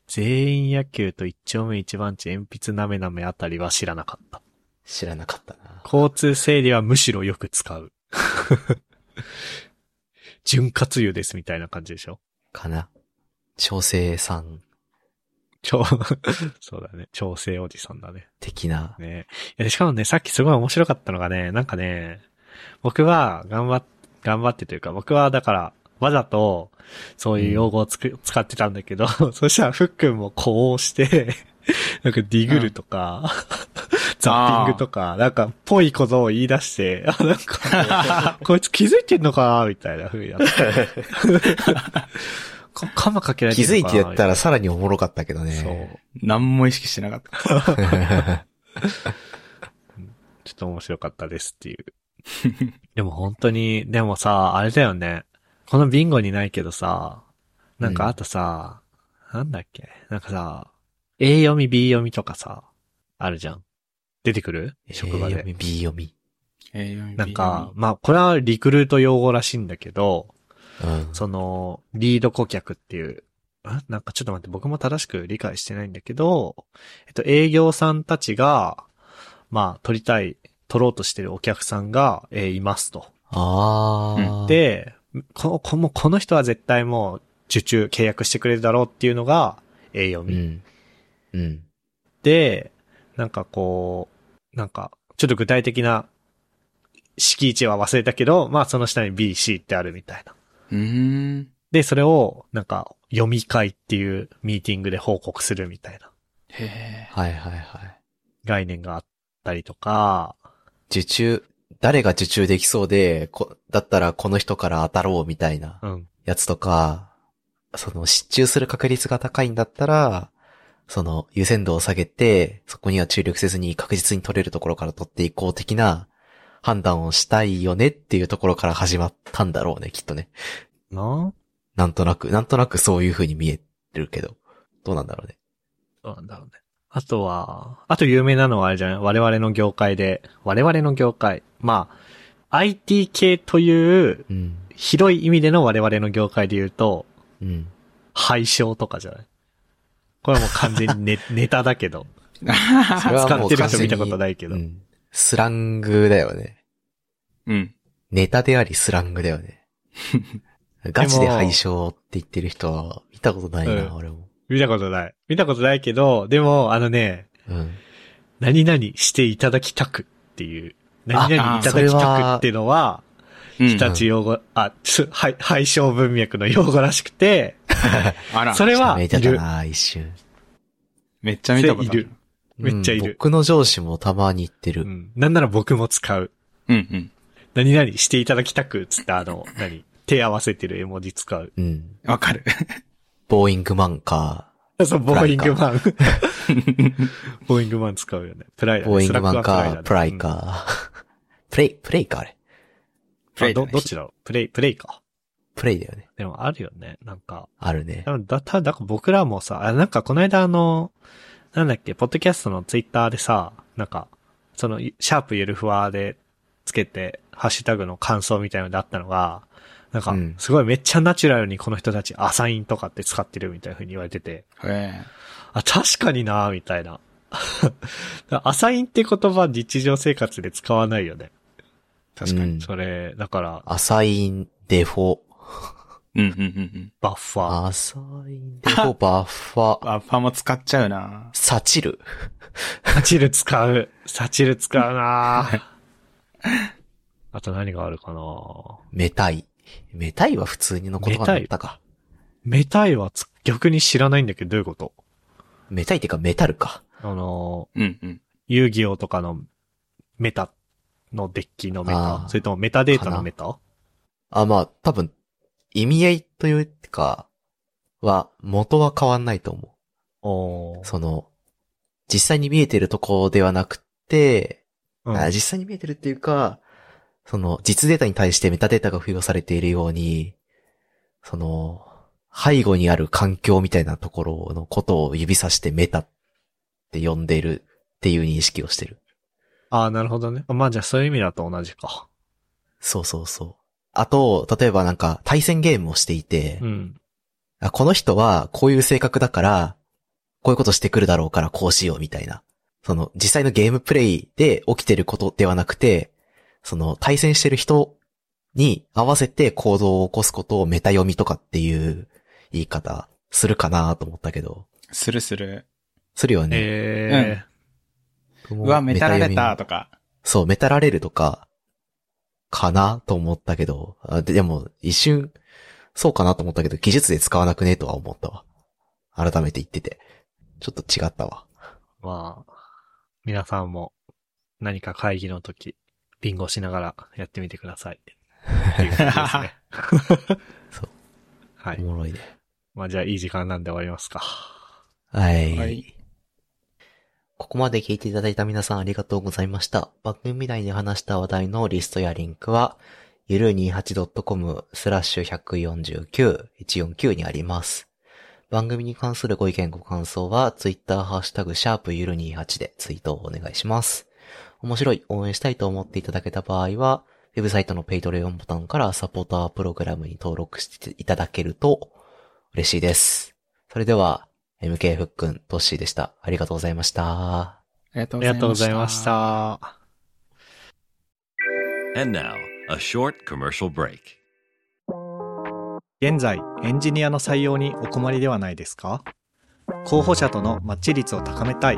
全員野球と一丁目一番地鉛筆なめなめあたりは知らなかった。知らなかったな。交通整理はむしろよく使う。潤滑油ですみたいな感じでしょ？かな。調整さん調、そうだね。調整おじさんだね。的な。ねいやしかもね、さっきすごい面白かったのがね、なんかね、僕は頑張っ、頑張ってというか、僕はだから、わざと、そういう用語をつく、使ってたんだけど、そしたらふっくんもこうして、なんかディグルとか、ザッピングとか、なんか、ぽいことを言い出して、あ、なんか、こいつ気づいてんのかなみたいな風になって。かカマかけられて気づいてやったら、らさらにおもろかったけどそう。ね。何も意識してなかった。ちょっと面白かったですっていう。でも本当に、でもさ、あれだよね。このビンゴにないけどさ、なんかあとさ、なんだっけ？なんかさ、A 読み B 読みとかさ、あるじゃん。出てくる？職場 A で読。み、B 読み。A 読みなんか、、まあ、これはリクルート用語らしいんだけど、うん。その、リード顧客っていう、んなんかちょっと待って、僕も正しく理解してないんだけど、えっと、営業さんたちが、まあ、取りたい、取ろうとしてるお客さんが、えーいますと。あー。、で、この、この、この人は絶対もう、受注、契約してくれるだろうっていうのが、A 読み。うん。うん。で、なんかこう、なんか、ちょっと具体的な、敷地は忘れたけど、まあその下に B、C ってあるみたいな。うーん。で、それを、なんか、読み会っていうミーティングで報告するみたいなへえ。はいはいはい。概念があったりとか、受注、誰が受注できそうで、こ、だったらこの人から当たろうみたいなうん。やつとか、その失注する確率が高いんだったら、その優先度を下げて、そこには注力せずに確実に取れるところから取っていこう的な判断をしたいよねっていうところから始まったんだろうね、きっとね。な？なんとなく、なんとなくそういう風に見えるけど。どうなんだろうね。どうなんだろうね。あとは、あと有名なのはあれじゃない？我々の業界で、我々の業界。まあ、IT 系といううん。広い意味での我々の業界で言うと、うん。廃商とかじゃない？これはもう完全にネ ネタだけど。それは使ってるもう完全に人見たことないけど。うん。スラングだよね。うん。ネタでありスラングだよね。ガチで廃商って言ってる人は見たことないな、うん俺も。見たことない。見たことないけど、でも、あのね、うん。何々していただきたくっていう、何々いただきたくっていうのは、うん日立用語、あ、つ、はい、廃商文脈の用語らしくて、あら、それは、めいる。めっちゃ見たことあるいる。めっちゃいるうん僕の上司もたまに言ってる。うん。なんなら僕も使う。うんうん。何々していただきたく、つってあの、何？手合わせてる絵文字使う。うん。わかる。ボーイングマンか、そう、ボーイングマン。ボーイングマン使うよね。プライだね。ボーイングマンかプライ。か。プレイ、プレイか、あれ。うんプレイだねあど、どっちだ？ろうプレイ、プレイか。プレイだよね。でもあるよね。なんか、あるね。だ、ただ、僕らもさ、あなんかこの間あの、なんだっけ、ポッドキャストのツイッターでさ、なんか、その、シャープゆるふわでつけて、ハッシュタグの感想みたいなのであったのが、なんかうん、すごいめっちゃナチュラルにこの人たちアサインとかって使ってるみたいな風に言われてて、へえ。あ、確かになみたいな。アサインって言葉日常生活で使わないよね。確かに。うんそれ、だから、アサイン、デフォ。うんうんうんうん。バッファー。アサイン、デフォ、バッファ、あ、ファも使っちゃうな。サチる。サチる使う。サチる使うな あと何があるかなメタイ。メタイは普通の言葉だったか。メタイはつ逆に知らないんだけど、どういうこと？メタイっていうかメタルか。あの、うんうん。遊戯王とかのメタのデッキのメタそれともメタデータのメタ？あ、まあ、多分、意味合いというか、は、元は変わんないと思おーう。その、実際に見えてるとこではなくて、うんあ実際に見えてるっていうか、その、実データに対してメタデータが付与されているように、その、背後にある環境みたいなところのことを指さしてメタって呼んでるっていう認識をしてる。ああ、なるほどね。まあじゃあそういう意味だと同じか。そうそうそう。あと、例えばなんか対戦ゲームをしていて、うん。あこの人はこういう性格だから、こういうことしてくるだろうからこうしようみたいな。その実際のゲームプレイで起きてることではなくて、その対戦してる人に合わせて行動を起こすことをメタ読みとかっていう言い方するかなと思ったけど、するする。するよね。え僕もうわ、メタられたとか。そう、メタられるとか、かなと思ったけど、あででも、一瞬、そうかなと思ったけど、技術で使わなくねえとは思ったわ。改めて言ってて。ちょっと違ったわ。ー、まあ、皆さんも何か会議の時、ビンゴしながらやってみてください。っていうことですね。そう。はい。おもろいね。まあじゃあいい時間なんで終わりますか。はい。はいここまで聞いていただいた皆さんありがとうございました。番組内で話した話題のリストやリンクは、ゆる 28.com スラッシュ149、149にあります。番組に関するご意見ご感想は、ツイッターハッシュタグシャープゆる28でツイートをお願いします。面白い、応援したいと思っていただけた場合は、ウェブサイトの Patreon ボタンからサポータープログラムに登録していただけると嬉しいです。それでは、MK ふっくん、トッシーでした。ありがとうございました。ありがとうありがとうございまし。た。And now, a short commercial break. 現在、エンジニアの採用にお困りではないですか？候補者とのマッチ率を高めたい、